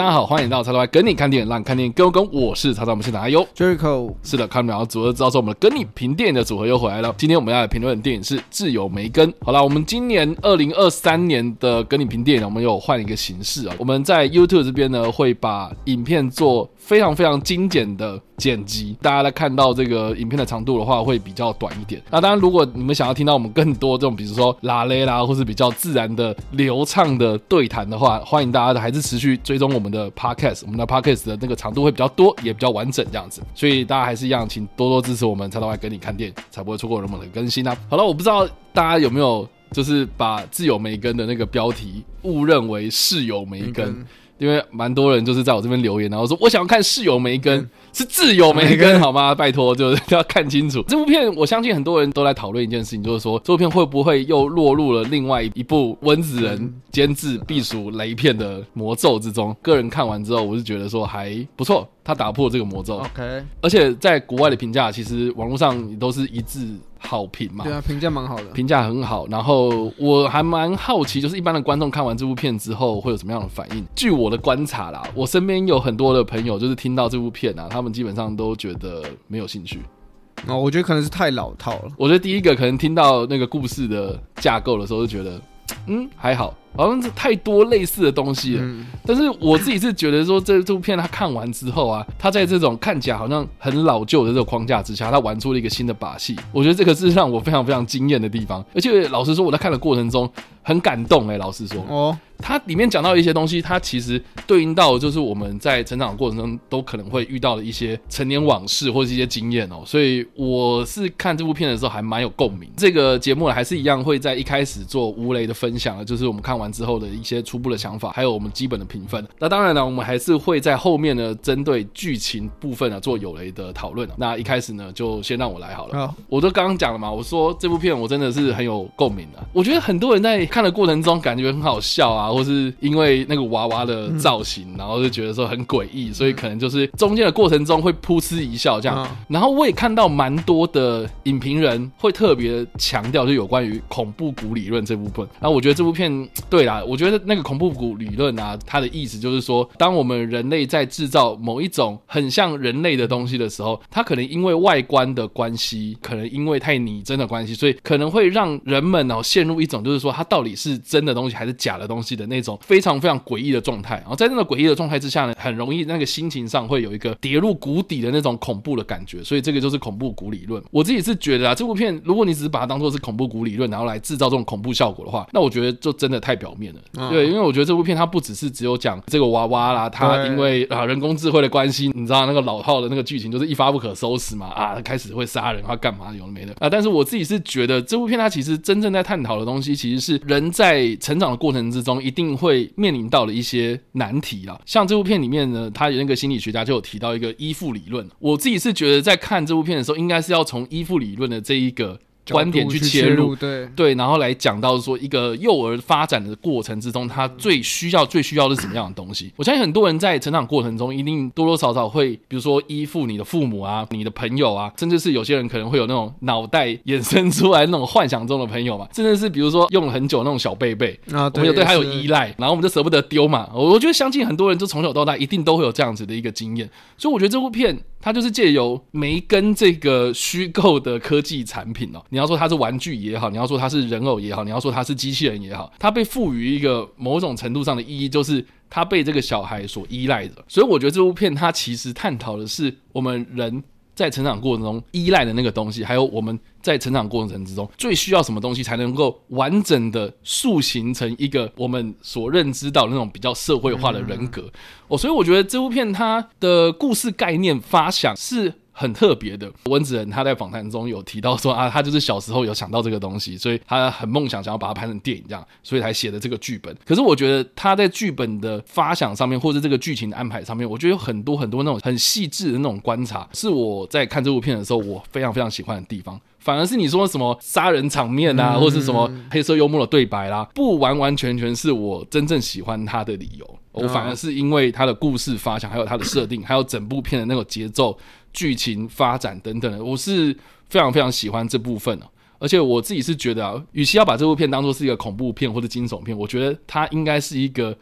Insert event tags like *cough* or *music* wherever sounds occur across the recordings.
大家好，欢迎到叉叉 Y 跟你看电影，让你看电影更有梗。我是叉叉，我们现场阿优，Jericho。是的，看不了组合知道说我们的跟你评电影的组合又回来了。今天我们要来评论的电影是《窒友梅根》。好了，我们今年二零二三年的跟你评电影，我们又换一个形式啊。我们在 YouTube 这边呢，会把影片做非常非常精简的剪辑，大家来看到这个影片的长度的话，会比较短一点。那当然，如果你们想要听到我们更多这种，比如说拉雷啦，或是比较自然的流畅的对谈的话，欢迎大家还是持续追踪我们的 Podcast，我们的 Podcast 的那个长度会比较多，也比较完整这样子。所以大家还是一样，请多多支持我们，才到来跟你看电影，才不会错过我们的更新啊。好了，我不知道大家有没有就是把自有梅根的那个标题误认为室友梅根。因为蛮多人就是在我这边留言，然后说我想要看室友梅根，是挚友梅根好吗？拜托，就是要看清楚 *laughs* 这部片。我相信很多人都在讨论一件事情，就是说这部片会不会又落入了另外一部温子仁监制避暑雷片的魔咒之中？个人看完之后，我是觉得说还不错，他打破这个魔咒。OK，而且在国外的评价，其实网络上都是一致。好评嘛？对啊，评价蛮好的，评价很好。然后我还蛮好奇，就是一般的观众看完这部片之后会有什么样的反应？据我的观察啦，我身边有很多的朋友，就是听到这部片啊，他们基本上都觉得没有兴趣。哦，我觉得可能是太老套了。我觉得第一个可能听到那个故事的架构的时候，就觉得嗯还好。好像是太多类似的东西了，嗯、但是我自己是觉得说，这这部片他看完之后啊，他在这种看起来好像很老旧的这个框架之下，他玩出了一个新的把戏。我觉得这个是让我非常非常惊艳的地方。而且老实说，我在看的过程中很感动哎、欸，老实说哦，它里面讲到一些东西，它其实对应到就是我们在成长的过程中都可能会遇到的一些成年往事或者是一些经验哦。所以我是看这部片的时候还蛮有共鸣。这个节目还是一样会在一开始做吴雷的分享的，就是我们看完之后的一些初步的想法，还有我们基本的评分。那当然呢，我们还是会在后面呢，针对剧情部分呢做有雷的讨论。那一开始呢，就先让我来好了。好，我都刚刚讲了嘛，我说这部片我真的是很有共鸣的。我觉得很多人在看的过程中感觉很好笑啊，或是因为那个娃娃的造型，然后就觉得说很诡异，所以可能就是中间的过程中会噗嗤一笑这样。然后我也看到蛮多的影评人会特别强调，就有关于恐怖谷理论这部分。那我觉得这部片，对啦，我觉得。那个恐怖谷理论啊，它的意思就是说，当我们人类在制造某一种很像人类的东西的时候，它可能因为外观的关系，可能因为太拟真的关系，所以可能会让人们哦陷入一种就是说它到底是真的东西还是假的东西的那种非常非常诡异的状态。然后在那个诡异的状态之下呢，很容易那个心情上会有一个跌入谷底的那种恐怖的感觉。所以这个就是恐怖谷理论。我自己是觉得啊，这部片如果你只是把它当做是恐怖谷理论，然后来制造这种恐怖效果的话，那我觉得就真的太表面了。对。对，因为我觉得这部片它不只是只有讲这个娃娃啦，它因为啊人工智慧的关系，你知道那个老套的那个剧情就是一发不可收拾嘛啊，开始会杀人，他干嘛有的没的啊。但是我自己是觉得这部片它其实真正在探讨的东西，其实是人在成长的过程之中一定会面临到的一些难题啦。像这部片里面呢，他有那个心理学家就有提到一个依附理论。我自己是觉得在看这部片的时候，应该是要从依附理论的这一个。观点去切入，对对，然后来讲到说一个幼儿发展的过程之中，他最需要、最需要的是什么样的东西？我相信很多人在成长过程中，一定多多少少会，比如说依附你的父母啊、你的朋友啊，甚至是有些人可能会有那种脑袋衍生出来那种幻想中的朋友嘛，甚至是比如说用了很久那种小贝贝啊，我们有对他有依赖，然后我们就舍不得丢嘛。我我觉得相信很多人就从小到大一定都会有这样子的一个经验，所以我觉得这部片。它就是借由梅根这个虚构的科技产品哦，你要说它是玩具也好，你要说它是人偶也好，你要说它是机器人也好，它被赋予一个某种程度上的意义，就是它被这个小孩所依赖着。所以我觉得这部片它其实探讨的是我们人。在成长过程中依赖的那个东西，还有我们在成长过程之中最需要什么东西，才能够完整的塑形成一个我们所认知到的那种比较社会化的人格。哦，所以我觉得这部片它的故事概念发想是。很特别的，温子仁他在访谈中有提到说啊，*laughs* 他就是小时候有想到这个东西，所以他很梦想想要把它拍成电影这样，所以才写的这个剧本。可是我觉得他在剧本的发想上面，或是这个剧情的安排上面，我觉得有很多很多那种很细致的那种观察，是我在看这部片的时候我非常非常喜欢的地方。反而是你说什么杀人场面啊，或是什么黑色幽默的对白啦，不完完全全是我真正喜欢他的理由。我反而是因为他的故事发想，还有他的设定，*coughs* 还有整部片的那个节奏。剧情发展等等的，我是非常非常喜欢这部分的，而且我自己是觉得啊，与其要把这部片当做是一个恐怖片或者惊悚片，我觉得它应该是一个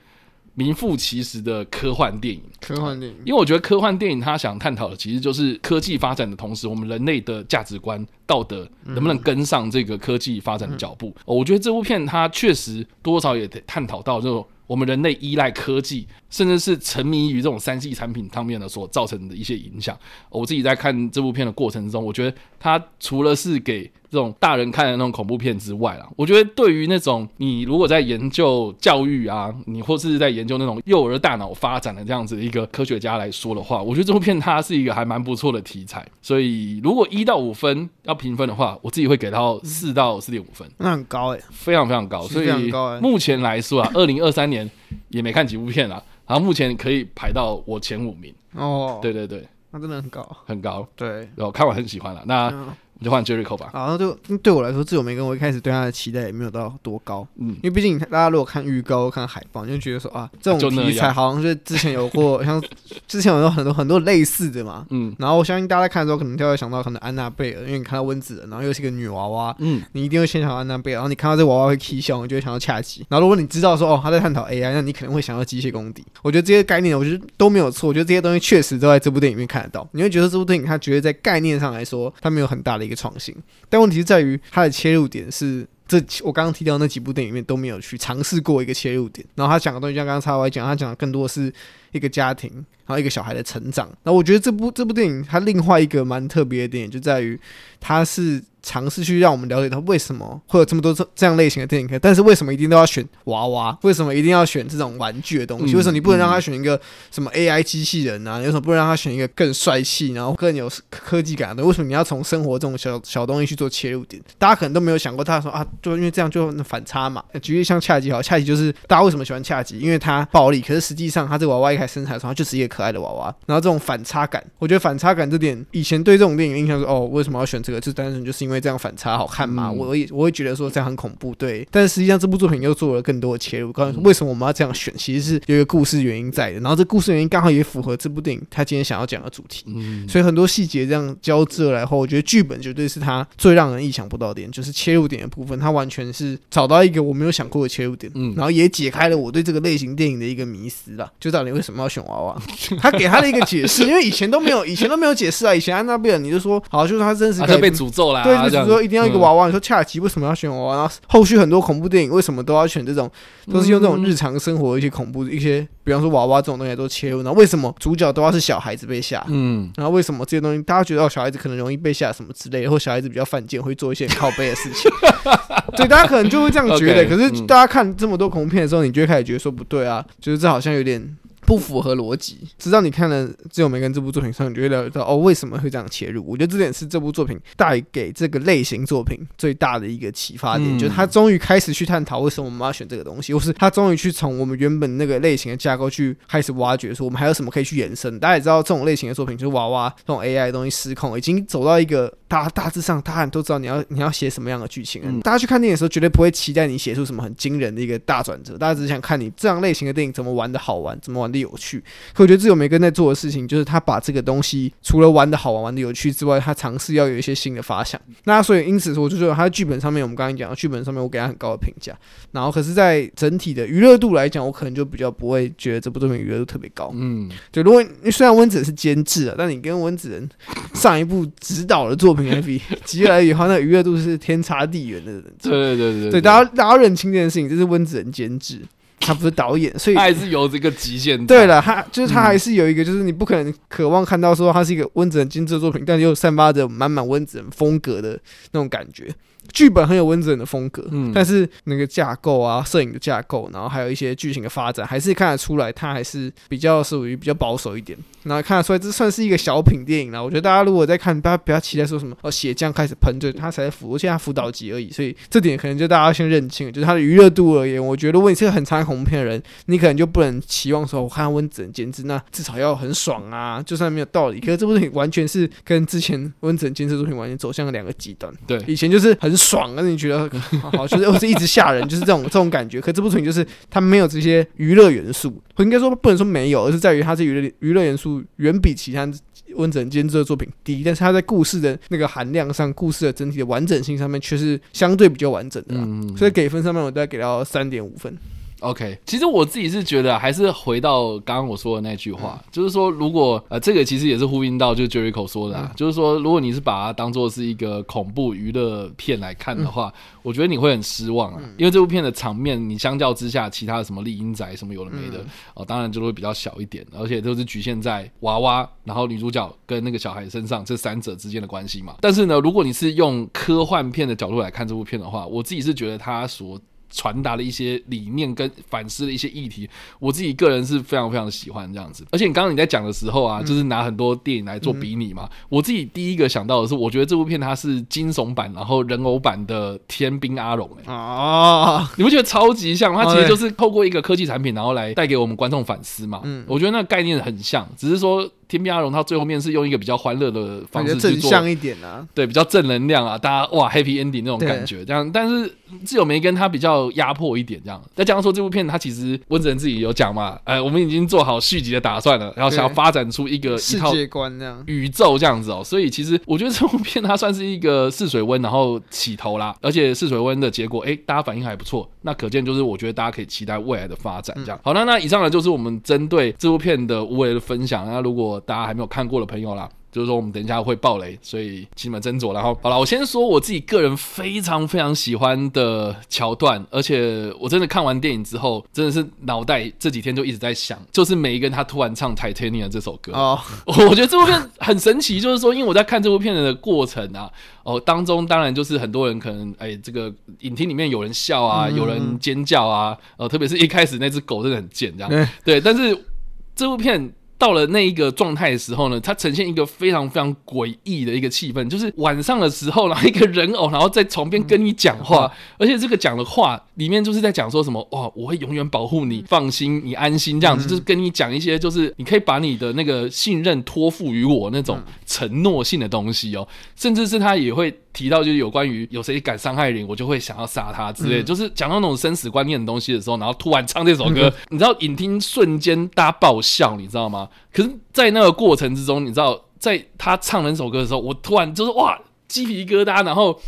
名副其实的科幻电影。科幻电影，因为我觉得科幻电影它想探讨的其实就是科技发展的同时，我们人类的价值观、道德能不能跟上这个科技发展的脚步。我觉得这部片它确实多少也得探讨到这种。我们人类依赖科技，甚至是沉迷于这种三 C 产品上面的所造成的一些影响。我自己在看这部片的过程中，我觉得它除了是给这种大人看的那种恐怖片之外啦，我觉得对于那种你如果在研究教育啊，你或是在研究那种幼儿大脑发展的这样子的一个科学家来说的话，我觉得这部片它是一个还蛮不错的题材。所以如果一到五分要评分的话，我自己会给到四到四点五分，那很高哎、欸，非常非常高。所以目前来说啊，二零二三年也没看几部片啊，然后目前可以排到我前五名哦。对对对，那真的很高，很高。对，然后看完很喜欢了。那。嗯我就换 Jericho 吧。好，那就对我来说，自由梅根，我一开始对他的期待也没有到多高。嗯，因为毕竟大家如果看预告、看海报，你就觉得说啊，这种题材好像是之前有过，*laughs* 像之前有很多很多类似的嘛。嗯。然后我相信大家在看的时候，可能就会想到可能安娜贝尔，因为你看到温子仁，然后又是一个女娃娃。嗯。你一定会先想到安娜贝尔，然后你看到这娃娃会起笑，你就会想到恰吉。然后如果你知道说哦，他在探讨 AI，那你可能会想到机械公敌。我觉得这些概念，我觉得都没有错。我觉得这些东西确实都在这部电影里面看得到。你会觉得这部电影它绝对在概念上来说，它没有很大的一个创新。但问题是在于它的切入点是这，我刚刚提到那几部电影里面都没有去尝试过一个切入点。然后他讲的东西，像刚刚插 Y 讲，他讲的更多的是一个家庭，然后一个小孩的成长。那我觉得这部这部电影它另外一个蛮特别的点，就在于它是。尝试去让我们了解他为什么会有这么多这这样类型的电影，但是为什么一定都要选娃娃？为什么一定要选这种玩具的东西？为什么你不能让他选一个什么 AI 机器人啊？有什么不能让他选一个更帅气，然后更有科技感的？为什么你要从生活这种小小东西去做切入点？大家可能都没有想过，他说啊，就因为这样就反差嘛。举例像恰吉好，恰吉就是大家为什么喜欢恰吉？因为他暴力，可是实际上他这个娃娃一开始生产的时候，他就是一个可爱的娃娃。然后这种反差感，我觉得反差感这点，以前对这种电影印象是哦，为什么要选这个？就单纯就是因为这样反差好看。看嘛，我也我会觉得说这样很恐怖，对。但是实际上这部作品又做了更多的切入，告诉为什么我们要这样选，其实是有一个故事原因在的。然后这故事原因刚好也符合这部电影他今天想要讲的主题，嗯所以很多细节这样交织来后，我觉得剧本绝对是他最让人意想不到的点，就是切入点的部分，他完全是找到一个我没有想过的切入点，嗯然后也解开了我对这个类型电影的一个迷思了，*laughs* 就到底为什么要选娃娃？他给他的一个解释，因为以前都没有，以前都没有解释啊。以前安娜贝尔你就说好，就是他真实被诅咒了，对，就是说一定要一个娃娃。你说恰奇。为什么要选娃娃？然后后续很多恐怖电影为什么都要选这种？都是用这种日常生活的一些恐怖一些，比方说娃娃这种东西都切入。然后为什么主角都要是小孩子被吓？嗯，然后为什么这些东西大家觉得小孩子可能容易被吓什么之类的，或小孩子比较犯贱，会做一些靠背的事情？*laughs* 对，大家可能就会这样觉得。*laughs* 可是大家看这么多恐怖片的时候，你就会开始觉得说不对啊，就是这好像有点。不符合逻辑，直到你看了《只有梅根》这部作品上，你就会了解到哦，为什么会这样切入？我觉得这点是这部作品带给这个类型作品最大的一个启发点，嗯、就是他终于开始去探讨为什么我们要选这个东西，或是他终于去从我们原本那个类型的架构去开始挖掘，说我们还有什么可以去延伸。大家也知道，这种类型的作品就是娃娃这种 AI 的东西失控，已经走到一个大大致上，大家都知道你要你要写什么样的剧情。嗯、大家去看电影的时候，绝对不会期待你写出什么很惊人的一个大转折，大家只是想看你这样类型的电影怎么玩的好玩，怎么玩的有趣。可我觉得自由梅根在做的事情，就是他把这个东西除了玩的好玩、玩的有趣之外，他尝试要有一些新的发想。那所以因此说，我就觉得他在剧本上面，我们刚刚讲的剧本上面，我给他很高的评价。然后可是，在整体的娱乐度来讲，我可能就比较不会觉得这部作品娱乐度特别高。嗯，对。如果你虽然温子仁是监制啊，但你跟温子仁上一部指导的作品 *laughs* 来比，极而言的话，那娱乐度是天差地远的。对对对对，对，对，大家大家认清这件事情，这是温子仁监制。他不是导演，所以他还是有这个极限。对了，他就是他还是有一个，就是你不可能渴望看到说他是一个温子仁精致作品，但又散发着满满温子仁风格的那种感觉。剧本很有温子仁的风格，嗯，但是那个架构啊，摄影的架构，然后还有一些剧情的发展，还是看得出来，他还是比较属于比较保守一点。然后看得出来，这算是一个小品电影了。我觉得大家如果在看，不要不要期待说什么哦，血浆开始喷，就他才在辅，而且它辅导级而已。所以这点可能就大家先认清，就是它的娱乐度而言，我觉得如果你是个很常看恐怖片的人，你可能就不能期望说，我看温子仁监制，那至少要很爽啊，就算没有道理。可是这部电影完全是跟之前温子仁监制作品完全走向了两个极端。对，以前就是很爽，但是你觉得好，好，就是我是一直吓人，就是这种这种感觉。可这部作品就是它没有这些娱乐元素，我应该说不能说没有，而是在于它这娱乐娱乐元素远比其他。温子仁监制的作品低，但是他在故事的那个含量上，故事的整体的完整性上面却是相对比较完整的，嗯，所以给分上面我大概给到三点五分。OK，其实我自己是觉得，还是回到刚刚我说的那句话，嗯、就是说，如果呃，这个其实也是呼应到就是 Jericho 说的，啊，嗯、就是说，如果你是把它当做是一个恐怖娱乐片来看的话，嗯、我觉得你会很失望啊，嗯、因为这部片的场面，你相较之下，其他的什么丽婴宅什么有的没的，嗯、哦，当然就会比较小一点，而且都是局限在娃娃，然后女主角跟那个小孩身上这三者之间的关系嘛。但是呢，如果你是用科幻片的角度来看这部片的话，我自己是觉得它所传达的一些理念跟反思的一些议题，我自己个人是非常非常的喜欢这样子。而且你刚刚你在讲的时候啊，嗯、就是拿很多电影来做比拟嘛。嗯、我自己第一个想到的是，我觉得这部片它是惊悚版，然后人偶版的《天兵阿龙》哎。啊，你不觉得超级像？它其实就是透过一个科技产品，然后来带给我们观众反思嘛。嗯，我觉得那个概念很像，只是说。天边阿龙，他最后面是用一个比较欢乐的方式去做，正向一点啊，对，比较正能量啊，大家哇 happy ending 那种感觉，这样。但是自由梅根他比较压迫一点，这样。再加上说这部片，他其实温子仁自己有讲嘛，呃，我们已经做好续集的打算了，然后想要发展出一个一套世界观这样宇宙这样子哦。所以其实我觉得这部片它算是一个试水温，然后起头啦，而且试水温的结果，哎、欸，大家反应还不错，那可见就是我觉得大家可以期待未来的发展这样。嗯、好，那那以上呢就是我们针对这部片的无为的分享。那如果大家还没有看过，的朋友啦，就是说我们等一下会爆雷，所以请你们斟酌。然后好了，我先说我自己个人非常非常喜欢的桥段，而且我真的看完电影之后，真的是脑袋这几天就一直在想，就是每一个人他突然唱《Titanium》这首歌哦，*laughs* 我觉得这部片很神奇，就是说，因为我在看这部片的过程啊，哦当中当然就是很多人可能哎这个影厅里面有人笑啊，嗯、有人尖叫啊，呃特别是一开始那只狗真的很贱这样，对，对，但是这部片。到了那一个状态的时候呢，它呈现一个非常非常诡异的一个气氛，就是晚上的时候，然后一个人偶，然后在床边跟你讲话，嗯、而且这个讲的话里面就是在讲说什么，哇，我会永远保护你，放心，你安心，这样子，嗯、就是跟你讲一些，就是你可以把你的那个信任托付于我那种承诺性的东西哦，甚至是他也会。提到就是有关于有谁敢伤害人，我就会想要杀他之类，嗯、就是讲到那种生死观念的东西的时候，然后突然唱这首歌，嗯、你知道影厅瞬间大家爆笑，你知道吗？可是，在那个过程之中，你知道，在他唱那首歌的时候，我突然就是哇，鸡皮疙瘩，然后。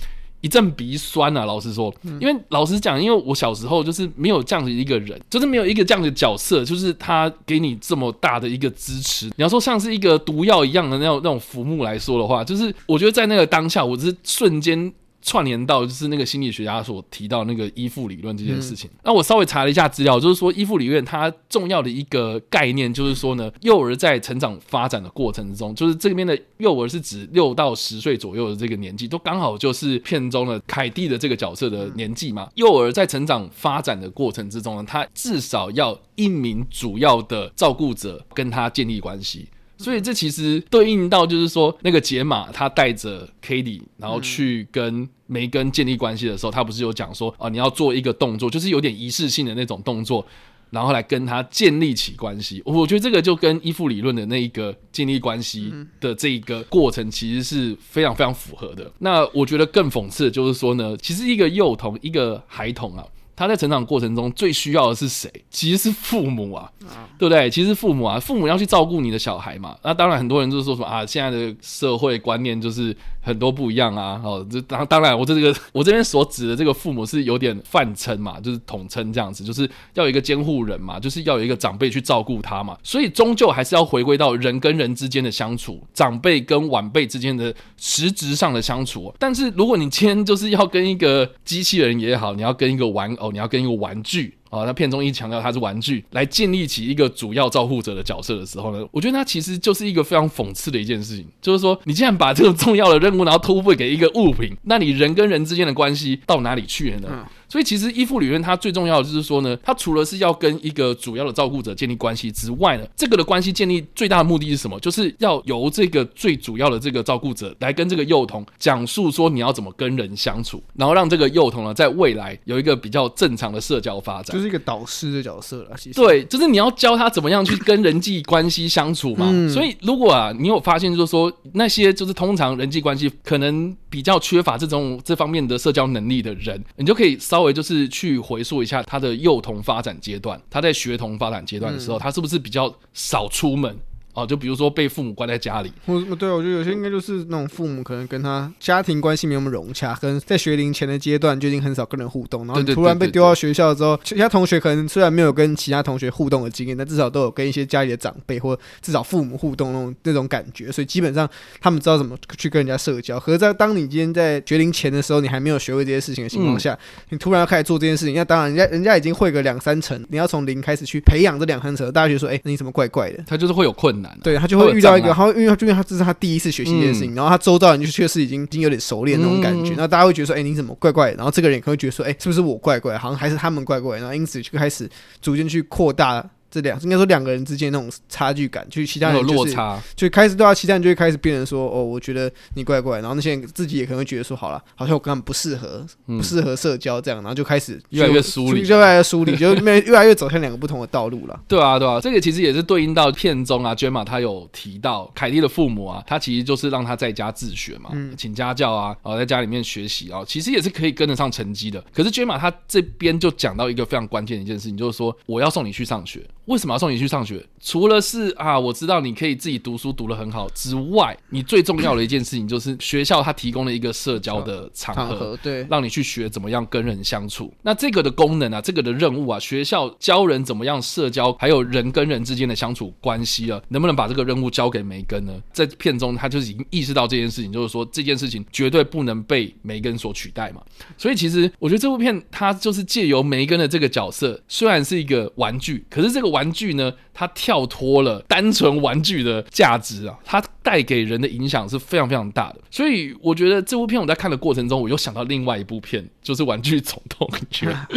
一阵鼻酸啊！老实说，因为老实讲，因为我小时候就是没有这样的一个人，就是没有一个这样的角色，就是他给你这么大的一个支持。你要说像是一个毒药一样的那种那种浮木来说的话，就是我觉得在那个当下，我是瞬间。串联到就是那个心理学家所提到那个依附理论这件事情。嗯、那我稍微查了一下资料，就是说依附理论它重要的一个概念就是说呢，幼儿在成长发展的过程之中，就是这边的幼儿是指六到十岁左右的这个年纪，都刚好就是片中的凯蒂的这个角色的年纪嘛。幼儿在成长发展的过程之中呢，他至少要一名主要的照顾者跟他建立关系。所以这其实对应到就是说，那个杰玛他带着 Katie，然后去跟梅根建立关系的时候，他不是有讲说啊，你要做一个动作，就是有点仪式性的那种动作，然后来跟他建立起关系。我觉得这个就跟依附理论的那一个建立关系的这一个过程，其实是非常非常符合的。那我觉得更讽刺的就是说呢，其实一个幼童，一个孩童啊。他在成长过程中最需要的是谁？其实是父母啊，对不对？其实父母啊，父母要去照顾你的小孩嘛。那当然，很多人就是说什么啊，现在的社会观念就是很多不一样啊。哦，这当当然，我这个我这边所指的这个父母是有点泛称嘛，就是统称这样子，就是要有一个监护人嘛，就是要有一个长辈去照顾他嘛。所以终究还是要回归到人跟人之间的相处，长辈跟晚辈之间的实质上的相处。但是如果你今天就是要跟一个机器人也好，你要跟一个玩偶。你要跟一个玩具啊，那片中一强调它是玩具，来建立起一个主要照护者的角色的时候呢，我觉得它其实就是一个非常讽刺的一件事情，就是说你竟然把这个重要的任务然后托付给一个物品，那你人跟人之间的关系到哪里去了呢？所以其实依附理论它最重要的就是说呢，它除了是要跟一个主要的照顾者建立关系之外呢，这个的关系建立最大的目的是什么？就是要由这个最主要的这个照顾者来跟这个幼童讲述说你要怎么跟人相处，然后让这个幼童呢在未来有一个比较正常的社交发展，就是一个导师的角色了。其实对，就是你要教他怎么样去跟人际关系相处嘛。嗯、所以如果啊，你有发现就是说那些就是通常人际关系可能比较缺乏这种这方面的社交能力的人，你就可以稍。稍微就是去回溯一下他的幼童发展阶段，他在学童发展阶段的时候，嗯、他是不是比较少出门？哦，就比如说被父母关在家里，或对，我觉得有些应该就是那种父母可能跟他家庭关系没有那么融洽，跟在学龄前的阶段就已经很少跟人互动，然后突然被丢到学校之后，其他同学可能虽然没有跟其他同学互动的经验，但至少都有跟一些家里的长辈或至少父母互动那种那种感觉，所以基本上他们知道怎么去跟人家社交。可是，在当你今天在学龄前的时候，你还没有学会这些事情的情况下，嗯、你突然要开始做这件事情，那当然人家人家已经会个两三成，你要从零开始去培养这两三成，大家觉得说，哎、欸，你怎么怪怪的？他就是会有困难、啊，对他就会遇到一个，他会因为因为他这是他第一次学习这件事情，嗯、然后他周遭人就确实已经已经有点熟练那种感觉，那、嗯、大家会觉得说，哎、欸，你怎么怪怪的？然后这个人也可能会觉得说，哎、欸，是不是我怪怪？好像还是他们怪怪，然后因此就开始逐渐去扩大。这两应该说两个人之间那种差距感，就是其他人就是有落差，就开始对啊，其他人就会开始变成说，哦，我觉得你怪怪，然后那些人自己也可能会觉得说，好了，好像我根本不适合，不适合社交这样，然后就开始越来越疏离，越来越疏离，就越 *laughs* 越来越走向两个不同的道路了。对啊，对啊，这个其实也是对应到片中啊，Gemma 他有提到凯蒂的父母啊，他其实就是让他在家自学嘛，嗯、请家教啊，然后在家里面学习啊，其实也是可以跟得上成绩的。可是 Gemma 他这边就讲到一个非常关键的一件事情，就是说我要送你去上学，为什么要送你去上学？除了是啊，我知道你可以自己读书读得很好之外，你最重要的一件事情就是学校它提供了一个社交的场合，场合对，让你去学怎么样跟人相处。那这个的功能啊，这个的任务啊，学校教人怎么样社交，还有人跟人之间的相处关系啊，能不能把这个任务交给梅根呢？在片中他就已经意识到这件事情，就是说这件事情绝对不能被梅根所取代嘛。所以其实我觉得这部片它就是借由梅根的这个角色，虽然是一个玩具，可是这个玩具呢，它跳脱了单纯玩具的价值啊，它带给人的影响是非常非常大的。所以我觉得这部片我在看的过程中，我又想到另外一部片，就是《玩具总动员》。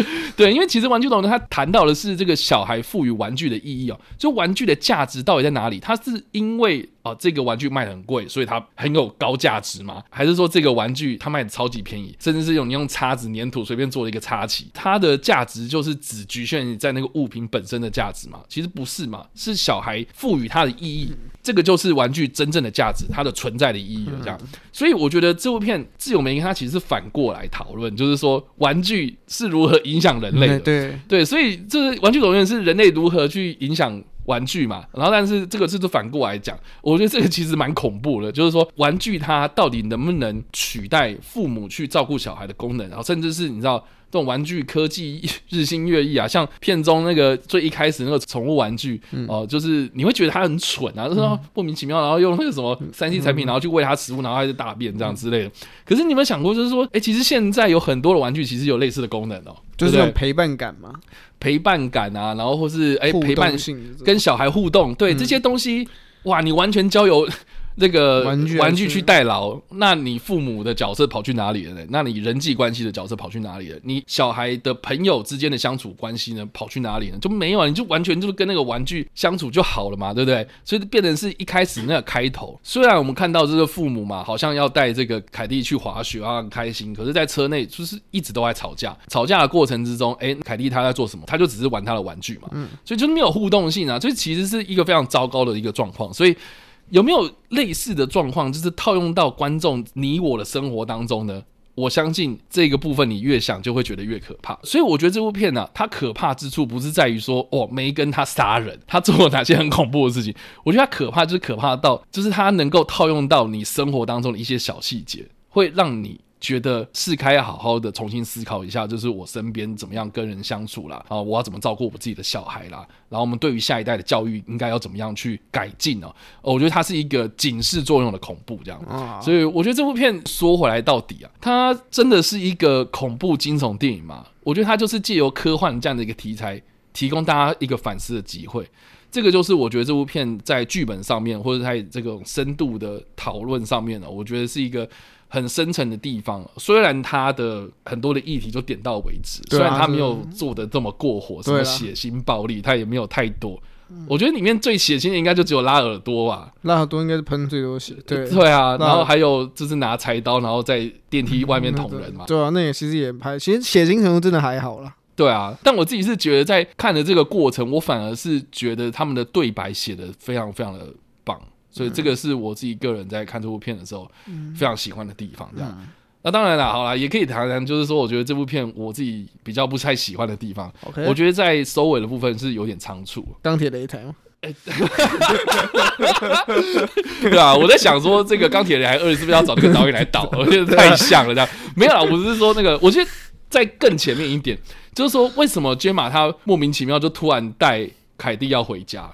*laughs* 对，因为其实《玩具总动员》它谈到的是这个小孩赋予玩具的意义啊，就玩具的价值到底在哪里？它是因为啊这个玩具卖得很贵，所以它很有高价值吗？还是说这个玩具它卖的超级便宜，甚至是用你用叉子粘土随便做了一个插旗，它的价值就是只局限于在那个物品本身的价值吗？其实不是嘛。是小孩赋予它的意义，这个就是玩具真正的价值，它的存在的意义这样。所以我觉得这部片自由梅根它其实是反过来讨论，就是说玩具是如何影响人类的。对对，所以这玩具总动员是人类如何去影响玩具嘛。然后，但是这个是反过来讲，我觉得这个其实蛮恐怖的，就是说玩具它到底能不能取代父母去照顾小孩的功能？然后，甚至是你知道。这种玩具科技日新月异啊，像片中那个最一开始那个宠物玩具哦、呃，就是你会觉得它很蠢啊，就是说莫名其妙，然后用那个什么三 C 产品，然后去喂它食物，然后还是大便这样之类的。可是你有没有想过，就是说，哎、欸，其实现在有很多的玩具其实有类似的功能哦、喔，就是这种陪伴感嘛，陪伴感啊，然后或是哎、欸、陪伴跟小孩互动，对这些东西，哇，你完全交由。那个玩具玩具去代劳，那你父母的角色跑去哪里了呢？那你人际关系的角色跑去哪里了？你小孩的朋友之间的相处关系呢？跑去哪里呢？就没有啊，你就完全就是跟那个玩具相处就好了嘛，对不对？所以变成是一开始那个开头，虽然我们看到这个父母嘛，好像要带这个凯蒂去滑雪啊，很开心，可是，在车内就是一直都在吵架。吵架的过程之中，哎，凯蒂他在做什么？他就只是玩他的玩具嘛，嗯，所以就是没有互动性啊，所以其实是一个非常糟糕的一个状况，所以。有没有类似的状况，就是套用到观众你我的生活当中呢？我相信这个部分你越想就会觉得越可怕。所以我觉得这部片呢、啊，它可怕之处不是在于说哦，梅根他杀人，他做了哪些很恐怖的事情。我觉得它可怕就是可怕到，就是它能够套用到你生活当中的一些小细节，会让你。觉得是该要好好的重新思考一下，就是我身边怎么样跟人相处啦，啊，我要怎么照顾我自己的小孩啦，然后我们对于下一代的教育应该要怎么样去改进呢？我觉得它是一个警示作用的恐怖，这样，所以我觉得这部片说回来到底啊，它真的是一个恐怖惊悚电影嘛？我觉得它就是借由科幻这样的一个题材，提供大家一个反思的机会。这个就是我觉得这部片在剧本上面，或者在这种深度的讨论上面呢，我觉得是一个。很深层的地方，虽然他的很多的议题就点到为止，虽然他没有做的这么过火，什么血腥暴力，他也没有太多。我觉得里面最血腥的应该就只有拉耳朵吧，拉耳朵应该是喷最多血。对对啊，然后还有就是拿柴刀，然后在电梯外面捅人嘛。对啊，那也其实也拍，其实血腥程度真的还好啦。对啊，但我自己是觉得在看的这个过程，我反而是觉得他们的对白写的非常非常的棒。所以这个是我自己个人在看这部片的时候非常喜欢的地方，这样。那当然了，好了，也可以谈谈，就是说，我觉得这部片我自己比较不太喜欢的地方。我觉得在收尾的部分是有点仓促。钢铁擂台吗？欸、*laughs* 对啊，我在想说，这个钢铁人还二是不是要找这个导演来导？*laughs* 我觉得太像了，这样没有啦，我是说那个，我觉得在更前面一点，就是说为什么 Gemma 他莫名其妙就突然带凯蒂要回家？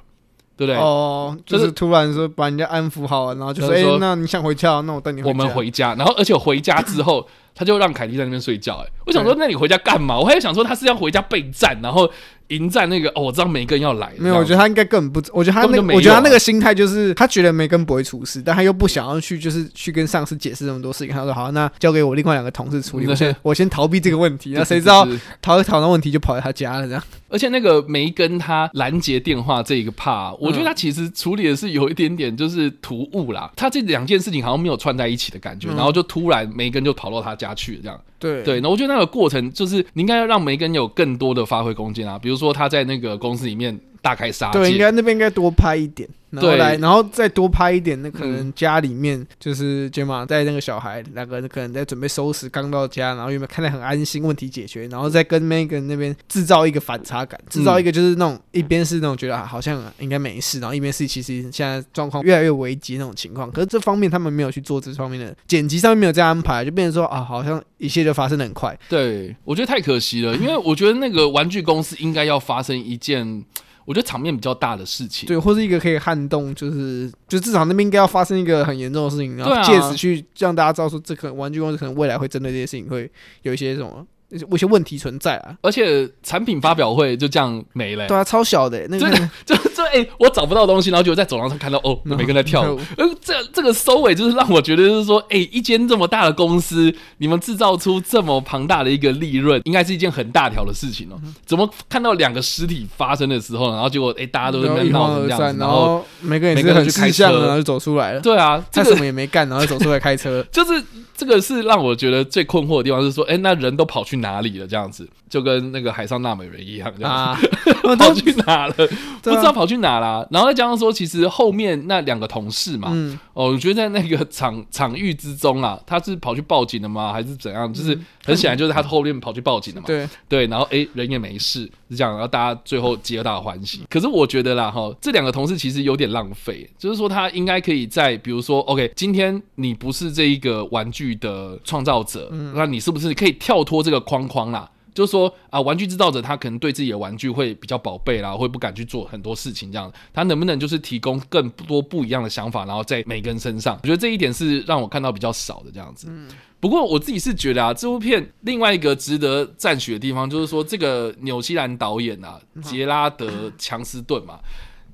对不对？哦，就是突然说把人家安抚好了，然后就说：“哎，那你想回家？那我带你回家。”我们回家，然后而且我回家之后，*clears throat* 他就让凯蒂在那边睡觉。哎，我想说，那你回家干嘛？我还想说他是要回家备战，然后。迎战那个哦，我知道梅根要来。没有，我觉得他应该根本不，我觉得他那个，我觉得他那个心态就是他觉得梅根不会出事，但他又不想要去，就是去跟上司解释那么多事情。他说好，那交给我另外两个同事处理，我先我先逃避这个问题。那谁知道逃 *laughs* 一逃，那问题就跑到他家了这样。而且那个梅根他拦截电话这一个 part，我觉得他其实处理的是有一点点就是突兀啦。他这两件事情好像没有串在一起的感觉，然后就突然梅根就跑到他家去这样。对对，那我觉得那个过程就是你应该要让梅根有更多的发挥空间啊，比如说他在那个。公司里面大开杀戒，对，应该那边应该多拍一点。然后来，然后再多拍一点。那可能家里面就是杰玛带那个小孩，两个人可能在准备收拾，刚到家，然后有没有看得很安心，问题解决，然后再跟 Megan 那边制造一个反差感，制造一个就是那种一边是那种觉得好像应该没事，然后一边是其实现在状况越来越危急那种情况。可是这方面他们没有去做这方面的剪辑，上面没有这样安排，就变成说啊，好像一切就发生的很快。对，我觉得太可惜了，因为我觉得那个玩具公司应该要发生一件。我觉得场面比较大的事情，对，或是一个可以撼动，就是就至少那边应该要发生一个很严重的事情，然后借此去让大家知道说，这个玩具公司可能未来会针对这些事情会有一些什么。有些问题存在啊，而且产品发表会就这样没了、欸。对啊，超小的、欸，那个 *laughs* 就就哎、欸，我找不到东西，然后就在走廊上看到哦，每个人在跳舞。呃，这这个收尾就是让我觉得就是说，哎、欸，一间这么大的公司，你们制造出这么庞大的一个利润，应该是一件很大条的事情哦、喔。怎么看到两个尸体发生的时候，然后结果哎、欸，大家都在那闹成这样子，然后每个人每个人去开车，然后就走出来了。对啊，他什么也没干，然后就走出来开车，*laughs* 就是。这个是让我觉得最困惑的地方，是说，哎，那人都跑去哪里了？这样子，就跟那个海上纳美人一样，这样子，啊、*laughs* 跑去哪了？*laughs* 不知道跑去哪了。然后再加上说，其实后面那两个同事嘛，嗯、哦，我觉得在那个场场域之中啊，他是跑去报警的吗？还是怎样？就是很显然就是他后面跑去报警的嘛。对对，然后哎，人也没事，是这样，然后大家最后皆大欢喜。可是我觉得啦，哈，这两个同事其实有点浪费，就是说他应该可以在，比如说，OK，今天你不是这一个玩具的创造者，那你是不是可以跳脱这个框框啦？就是说啊，玩具制造者他可能对自己的玩具会比较宝贝啦，会不敢去做很多事情，这样他能不能就是提供更多不一样的想法，然后在每个人身上，我觉得这一点是让我看到比较少的这样子。不过我自己是觉得啊，这部片另外一个值得赞许的地方，就是说这个纽西兰导演啊，杰拉德·强斯顿嘛，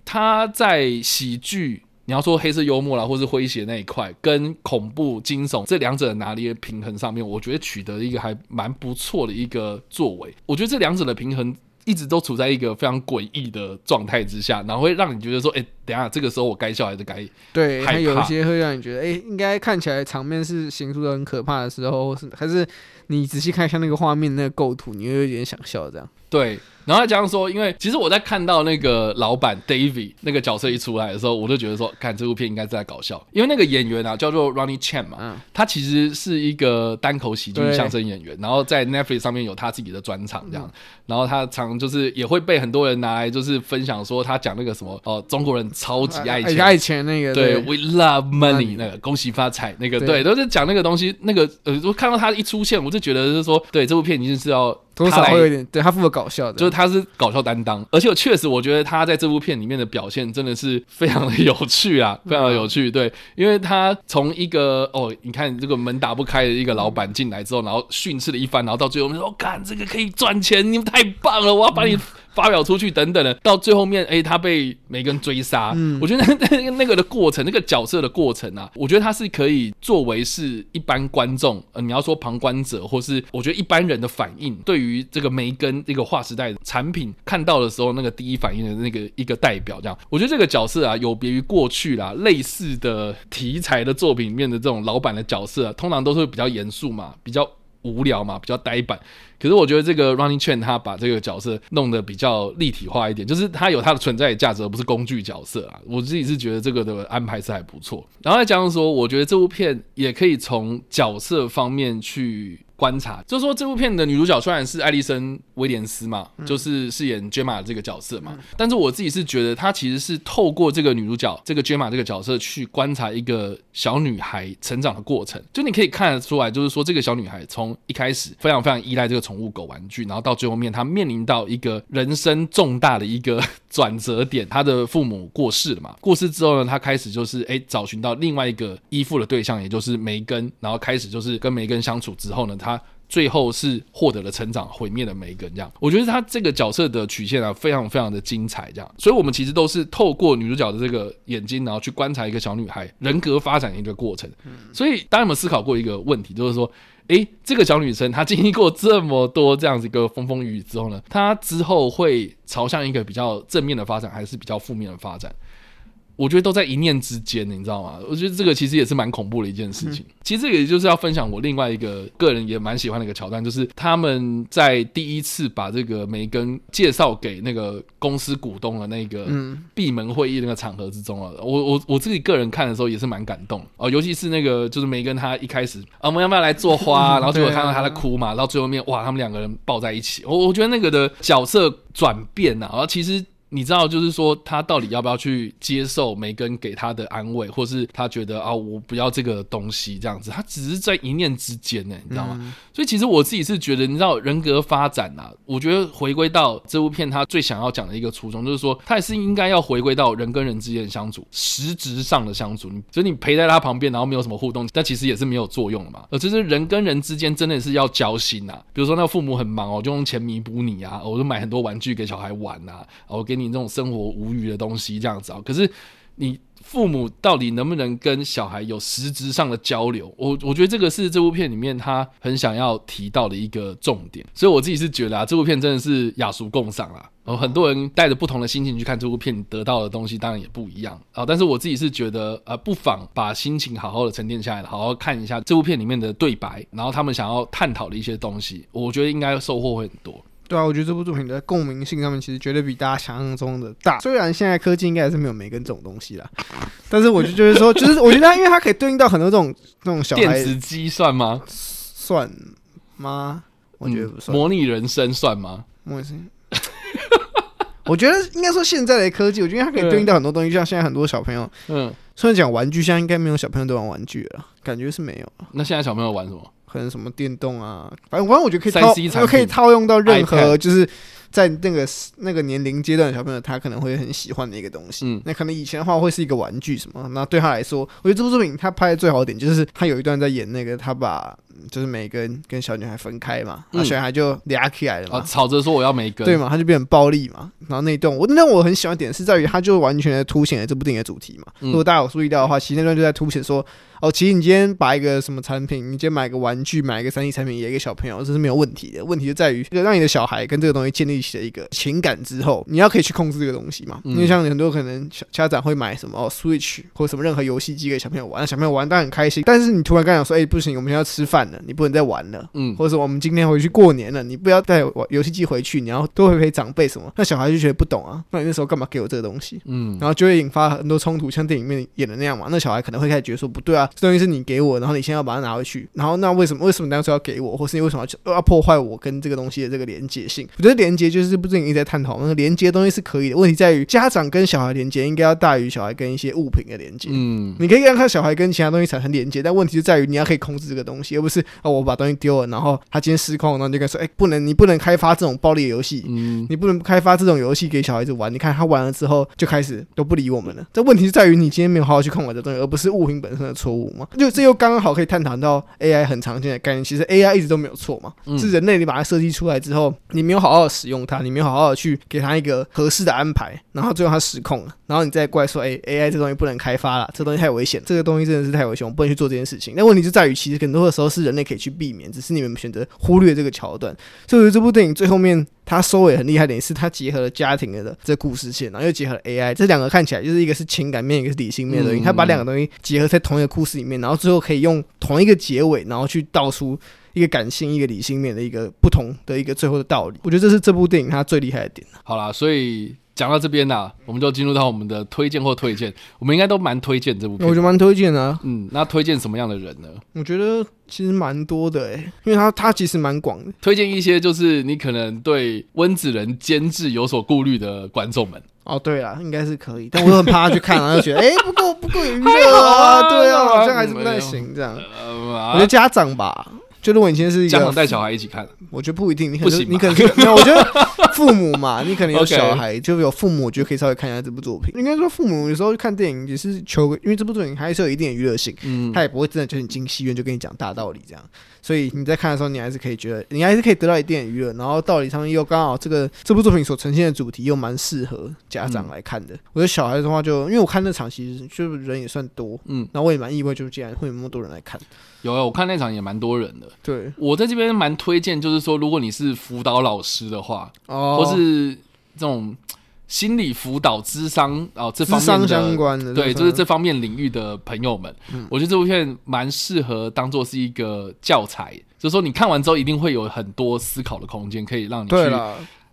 他在喜剧。你要说黑色幽默啦，或是诙谐那一块，跟恐怖惊悚这两者的拿捏平衡上面，我觉得取得一个还蛮不错的一个作为。我觉得这两者的平衡一直都处在一个非常诡异的状态之下，然后会让你觉得说，哎、等下这个时候我该笑还是该对，还有一些会让你觉得，哎、欸，应该看起来场面是形塑的很可怕的时候，是还是你仔细看一下那个画面那个构图，你会有点想笑这样。对。然后再加上说，因为其实我在看到那个老板 David 那个角色一出来的时候，我就觉得说，看这部片应该是在搞笑，因为那个演员啊叫做 Ronnie Chieng 嘛，嗯、他其实是一个单口喜剧相声演员，然后在 Netflix 上面有他自己的专场这样，嗯、然后他常就是也会被很多人拿来就是分享说他讲那个什么哦、呃，中国人超级爱钱，爱钱那个对，对，We love money 那个恭喜发财那个对，都是讲那个东西，那个呃，我看到他一出现，我就觉得就是说，对，这部片一定是要。多少会有点，对他负责搞笑的，就是他是搞笑担当，而且我确实我觉得他在这部片里面的表现真的是非常的有趣啊，非常的有趣，对，因为他从一个哦，你看这个门打不开的一个老板进来之后，然后训斥了一番，然后到最后我们说，看这个可以赚钱，你们太棒了，我要把你。发表出去等等的，到最后面，哎、欸，他被梅根追杀。嗯，我觉得那那那个的过程，那个角色的过程啊，我觉得他是可以作为是一般观众，呃，你要说旁观者，或是我觉得一般人的反应，对于于这个梅根这个划时代的产品看到的时候，那个第一反应的那个一个代表，这样，我觉得这个角色啊，有别于过去啦，类似的题材的作品里面的这种老板的角色啊，通常都是比较严肃嘛，比较。无聊嘛，比较呆板。可是我觉得这个 Running Chain 他把这个角色弄得比较立体化一点，就是他有他的存在的价值，而不是工具角色啊。我自己是觉得这个的安排是还不错。然后再加上说，我觉得这部片也可以从角色方面去观察，就是说这部片的女主角虽然是艾丽森威廉斯嘛，嗯、就是饰演 Gemma 这个角色嘛，嗯、但是我自己是觉得她其实是透过这个女主角这个 Gemma 这个角色去观察一个小女孩成长的过程，就你可以看得出来，就是说这个小女孩从一开始非常非常依赖这个宠物狗玩具，然后到最后面她面临到一个人生重大的一个转折点，他的父母过世了嘛，过世之后呢，他开始就是哎找寻到另外一个依附的对象，也就是梅根，然后开始就是跟梅根相处之后呢，他最后是获得了成长，毁灭了梅根。这样，我觉得他这个角色的曲线啊，非常非常的精彩。这样，所以我们其实都是透过女主角的这个眼睛，然后去观察一个小女孩人格发展的一个过程。所以，大家有没有思考过一个问题，就是说，诶，这个小女生她经历过这么多这样子一个风风雨雨之后呢，她之后会朝向一个比较正面的发展，还是比较负面的发展？我觉得都在一念之间，你知道吗？我觉得这个其实也是蛮恐怖的一件事情。其实这个也就是要分享我另外一个个人也蛮喜欢的一个桥段，就是他们在第一次把这个梅根介绍给那个公司股东的那个闭门会议那个场合之中啊。我我我自己个人看的时候也是蛮感动哦，尤其是那个就是梅根他一开始啊，我们要不要来做花？*laughs* 然后结果看到他在哭嘛，然后最后面哇，他们两个人抱在一起。我我觉得那个的角色转变啊，然后其实。你知道，就是说他到底要不要去接受梅根给他的安慰，或是他觉得啊，我不要这个东西这样子，他只是在一念之间呢，你知道吗？嗯、所以其实我自己是觉得，你知道人格发展啊，我觉得回归到这部片，他最想要讲的一个初衷，就是说他也是应该要回归到人跟人之间的相处，实质上的相处。你所以你陪在他旁边，然后没有什么互动，但其实也是没有作用的嘛。呃，就是人跟人之间真的是要交心啊。比如说那个父母很忙哦，就用钱弥补你啊，我就买很多玩具给小孩玩啊，我给你这种生活无语的东西这样子啊，可是你父母到底能不能跟小孩有实质上的交流？我我觉得这个是这部片里面他很想要提到的一个重点，所以我自己是觉得啊，这部片真的是雅俗共赏啦。然后很多人带着不同的心情去看这部片，得到的东西当然也不一样啊。但是我自己是觉得，呃，不妨把心情好好的沉淀下来，好好看一下这部片里面的对白，然后他们想要探讨的一些东西，我觉得应该收获会很多。对啊，我觉得这部作品的共鸣性上面其实绝对比大家想象中的大。虽然现在科技应该还是没有梅根这种东西啦，但是我就觉得说，就是我觉得它，因为它可以对应到很多这种这种小孩。电子机算吗？算吗？我觉得不算。模拟人生算吗？模拟生。*laughs* 我觉得应该说现在的科技，我觉得它可以对应到很多东西，像现在很多小朋友，嗯，虽然讲玩具，现在应该没有小朋友都玩玩具了，感觉是没有。那现在小朋友玩什么？可能什么电动啊，反正反正我觉得可以套，可以套用到任何就是。在那个那个年龄阶段的小朋友，他可能会很喜欢的一个东西。嗯，那可能以前的话会是一个玩具什么，那对他来说，我觉得这部作品他拍的最好的点就是他有一段在演那个他把就是梅根跟小女孩分开嘛，那、嗯、小女孩就俩起来了嘛，吵着说我要梅根，对嘛，他就变成暴力嘛。然后那一段我那我很喜欢点是在于他就完全的凸显了这部电影的主题嘛。嗯、如果大家有注意到的话，其实那段就在凸显说。哦，其实你今天把一个什么产品，你今天买个玩具，买一个三 D 产品，也给小朋友，这是没有问题的。问题就在于，让你的小孩跟这个东西建立起了一个情感之后，你要可以去控制这个东西嘛。因为像很多可能家长会买什么哦 Switch 或什么任何游戏机给小朋友玩，小朋友玩当然很开心。但是你突然跟他讲说，哎，不行，我们现在要吃饭了，你不能再玩了。嗯，或者说我们今天回去过年了，你不要带游戏机回去，你要多陪陪长辈什么。那小孩就觉得不懂啊，那你那时候干嘛给我这个东西？嗯，然后就会引发很多冲突，像电影里面演的那样嘛。那小孩可能会开始觉得说，不对啊，这东西是你给我。然后你现在要把它拿回去，然后那为什么为什么当初要给我，或是你为什么要要破坏我跟这个东西的这个连接性？我觉得连接就是不是你一直在探讨那个连接东西是可以的，问题在于家长跟小孩连接应该要大于小孩跟一些物品的连接。嗯，你可以让他小孩跟其他东西产生连接，但问题就在于你要可以控制这个东西，而不是哦我把东西丢了，然后他今天失控，然后你就跟他说哎不能你不能开发这种暴力的游戏，嗯，你不能开发这种游戏给小孩子玩。你看他玩了之后就开始都不理我们了。这问题就在于你今天没有好好去控管这东西，而不是物品本身的错误嘛？就这又刚刚好可以探讨。到 AI 很常见的概念，其实 AI 一直都没有错嘛，嗯、是人类你把它设计出来之后，你没有好好使用它，你没有好好的去给它一个合适的安排，然后最后它失控了，然后你再怪说，哎，AI 这东西不能开发了，这东西太危险，这个东西真的是太危险，我不能去做这件事情。那问题就在于，其实很多的时候是人类可以去避免，只是你们选择忽略这个桥段。所以这部电影最后面。它收尾很厉害的点是，它结合了家庭的这故事线，然后又结合了 AI，这两个看起来就是一个是情感面，一个是理性面的东西。它把两个东西结合在同一个故事里面，然后最后可以用同一个结尾，然后去道出一个感性、一个理性面的一个不同的一个最后的道理。我觉得这是这部电影它最厉害的点。好啦，所以讲到这边呢、啊，我们就进入到我们的推荐或推荐。我们应该都蛮推荐这部片，我觉得蛮推荐的、啊。嗯，那推荐什么样的人呢？我觉得其实蛮多的哎，因为他他其实蛮广的。推荐一些就是你可能对温子仁监制有所顾虑的观众们。哦，对了，应该是可以，但我又很怕他去看，然 *laughs* 后就觉得哎，不够不够娱乐啊，对啊，好像还是不太行这样。我觉得家长吧。就如果你今天是一个家长带小孩一起看，我觉得不一定。你可能你可能 *laughs* 没有，我觉得父母嘛，你可能有小孩，就有父母，我觉得可以稍微看一下这部作品。应该说，父母有时候看电影也是求，因为这部作品还是有一定的娱乐性，嗯，他也不会真的就你进戏院就跟你讲大道理这样。所以你在看的时候，你还是可以觉得，你还是可以得到一定的娱乐。然后道理上面又刚好这个这部作品所呈现的主题又蛮适合家长来看的。我觉得小孩的话就，因为我看那场其实就人也算多，嗯，然后我也蛮意外，就竟然会有那么多人来看。有啊，我看那场也蛮多人的。对，我在这边蛮推荐，就是说，如果你是辅导老师的话，哦，或是这种心理辅导、智商啊这方面的相关的，对，就是这方面领域的朋友们，嗯，我觉得这部片蛮适合当做是一个教材，就是说你看完之后一定会有很多思考的空间，可以让你去。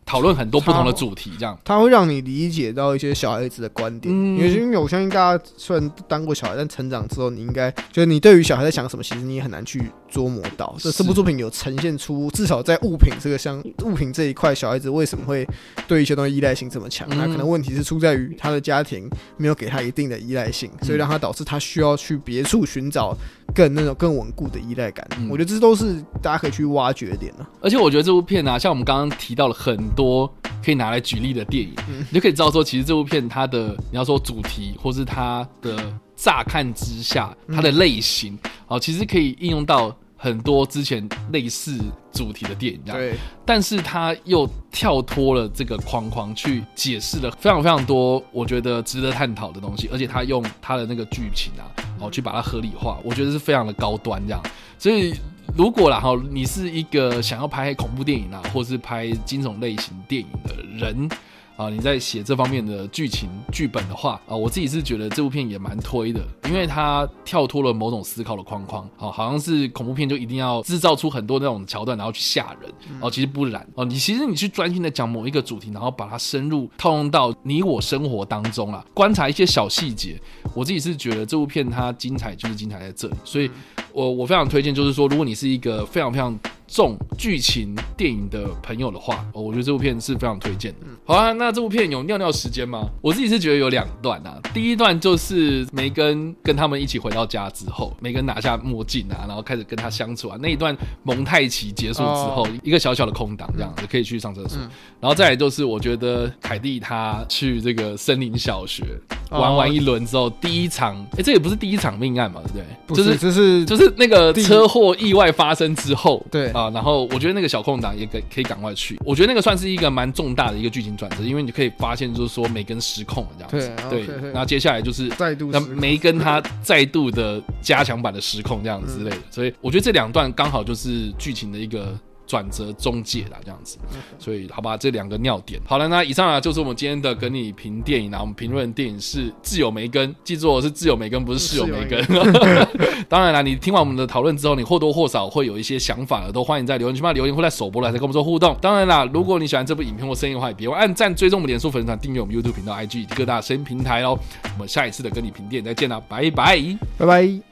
讨论很多不同的主题，这样它会让你理解到一些小孩子的观点。嗯，因为我相信大家虽然当过小孩，但成长之后，你应该就是你对于小孩在想什么，其实你也很难去捉摸到。这这部作品有呈现出，至少在物品这个像物品这一块，小孩子为什么会对一些东西依赖性这么强？那可能问题是出在于他的家庭没有给他一定的依赖性，所以让他导致他需要去别处寻找。更那种更稳固的依赖感，嗯，我觉得这都是大家可以去挖掘的点呢。而且我觉得这部片呢，啊，像我们刚刚提到了很多可以拿来举例的电影，嗯，你就可以知道说，其实这部片它的你要说主题，或是它的乍看之下它的类型，哦，嗯，其实可以应用到。很多之前类似主题的电影，对，但是他又跳脱了这个框框去解释了非常非常多，我觉得值得探讨的东西，而且他用他的那个剧情啊，哦，去把它合理化，我觉得是非常的高端这样。所以如果啦哈，你是一个想要拍恐怖电影啊，或是拍惊悚类型电影的人。啊，你在写这方面的剧情剧本的话，啊，我自己是觉得这部片也蛮推的，因为它跳脱了某种思考的框框，啊，好像是恐怖片就一定要制造出很多那种桥段，然后去吓人，哦，其实不然，哦，你其实你去专心的讲某一个主题，然后把它深入套用到你我生活当中啊，观察一些小细节，我自己是觉得这部片它精彩就是精彩在这里，所以我我非常推荐，就是说如果你是一个非常非常。重剧情电影的朋友的话，哦，我觉得这部片是非常推荐的。好啊，那这部片有尿尿时间吗？我自己是觉得有两段啊。第一段就是梅根跟他们一起回到家之后，梅根拿下墨镜啊，然后开始跟他相处啊。那一段蒙太奇结束之后，一个小小的空档，这样子可以去上厕所。然后再来就是，我觉得凯蒂他去这个森林小学玩完一轮之后，第一场，哎，这也不是第一场命案嘛，对不对？不是，就是就是那个车祸意外发生之后，对啊。然后我觉得那个小空档也可可以赶快去，我觉得那个算是一个蛮重大的一个剧情转折，因为你可以发现就是说梅根失控了这样子，对，对，然后接下来就是再度那梅根他再度的加强版的失控这样子之类的，所以我觉得这两段刚好就是剧情的一个。转折中介啦，这样子，所以好吧，这两个尿点。好了，那以上啊就是我们今天的跟你评电影啊，我们评论电影是挚友梅根，记住我是挚友梅根，不是室友梅根。*laughs* 当然啦，你听完我们的讨论之后，你或多或少会有一些想法了，都欢迎在留言区嘛留言，或在首播来跟我们做互动。当然啦，如果你喜欢这部影片或声音的话，也别忘按赞、追踪我们脸书粉丝团、订阅我们 YouTube 频道、IG 以及各大声音平台哦。我们下一次的跟你评电影再见啦，拜拜，拜拜。